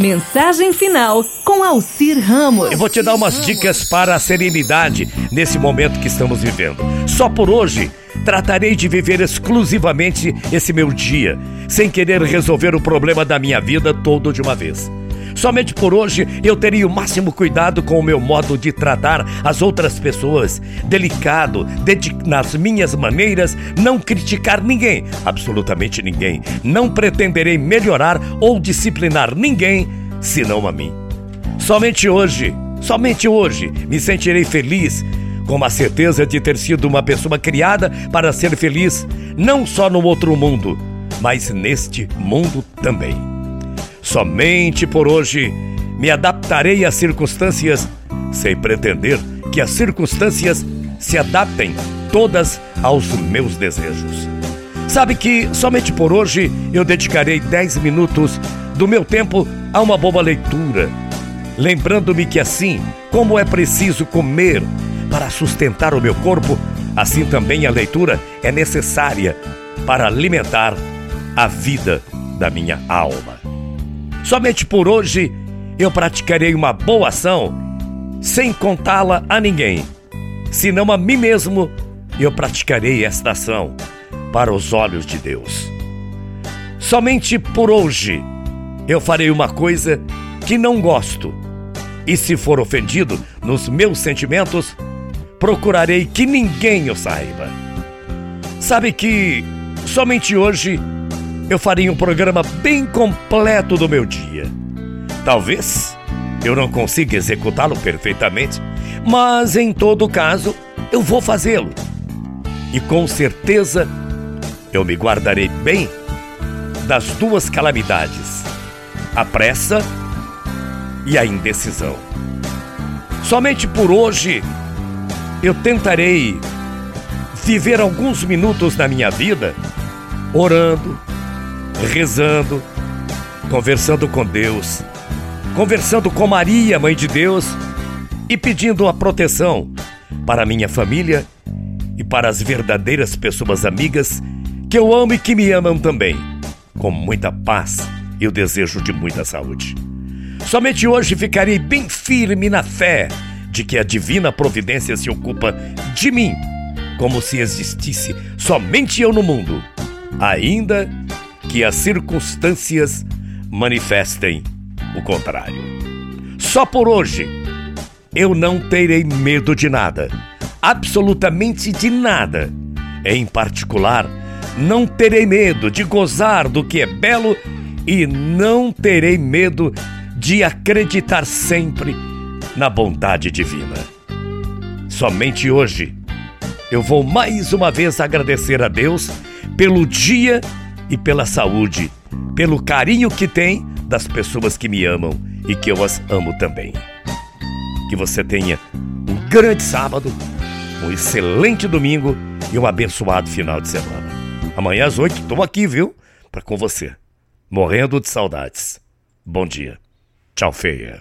Mensagem final com Alcir Ramos. Eu vou te dar umas dicas para a serenidade nesse momento que estamos vivendo. Só por hoje, tratarei de viver exclusivamente esse meu dia, sem querer resolver o problema da minha vida todo de uma vez. Somente por hoje eu teria o máximo cuidado com o meu modo de tratar as outras pessoas, delicado, nas minhas maneiras, não criticar ninguém, absolutamente ninguém. Não pretenderei melhorar ou disciplinar ninguém, senão a mim. Somente hoje, somente hoje, me sentirei feliz com a certeza de ter sido uma pessoa criada para ser feliz, não só no outro mundo, mas neste mundo também. Somente por hoje me adaptarei às circunstâncias, sem pretender que as circunstâncias se adaptem todas aos meus desejos. Sabe que somente por hoje eu dedicarei 10 minutos do meu tempo a uma boa leitura, lembrando-me que assim como é preciso comer para sustentar o meu corpo, assim também a leitura é necessária para alimentar a vida da minha alma. Somente por hoje eu praticarei uma boa ação sem contá-la a ninguém, senão a mim mesmo eu praticarei esta ação para os olhos de Deus. Somente por hoje eu farei uma coisa que não gosto, e se for ofendido nos meus sentimentos, procurarei que ninguém o saiba. Sabe que somente hoje eu faria um programa bem completo do meu dia. Talvez eu não consiga executá-lo perfeitamente, mas em todo caso eu vou fazê-lo. E com certeza eu me guardarei bem das duas calamidades: a pressa e a indecisão. Somente por hoje eu tentarei viver alguns minutos na minha vida orando, rezando, conversando com Deus, conversando com Maria, Mãe de Deus, e pedindo a proteção para minha família e para as verdadeiras pessoas amigas que eu amo e que me amam também, com muita paz e o desejo de muita saúde. Somente hoje ficarei bem firme na fé de que a divina providência se ocupa de mim, como se existisse somente eu no mundo, ainda que as circunstâncias manifestem o contrário. Só por hoje, eu não terei medo de nada, absolutamente de nada. Em particular, não terei medo de gozar do que é belo e não terei medo de acreditar sempre na bondade divina. Somente hoje eu vou mais uma vez agradecer a Deus pelo dia e pela saúde, pelo carinho que tem das pessoas que me amam e que eu as amo também. Que você tenha um grande sábado, um excelente domingo e um abençoado final de semana. Amanhã às oito estou aqui, viu? Para com você. Morrendo de saudades. Bom dia. Tchau, feia.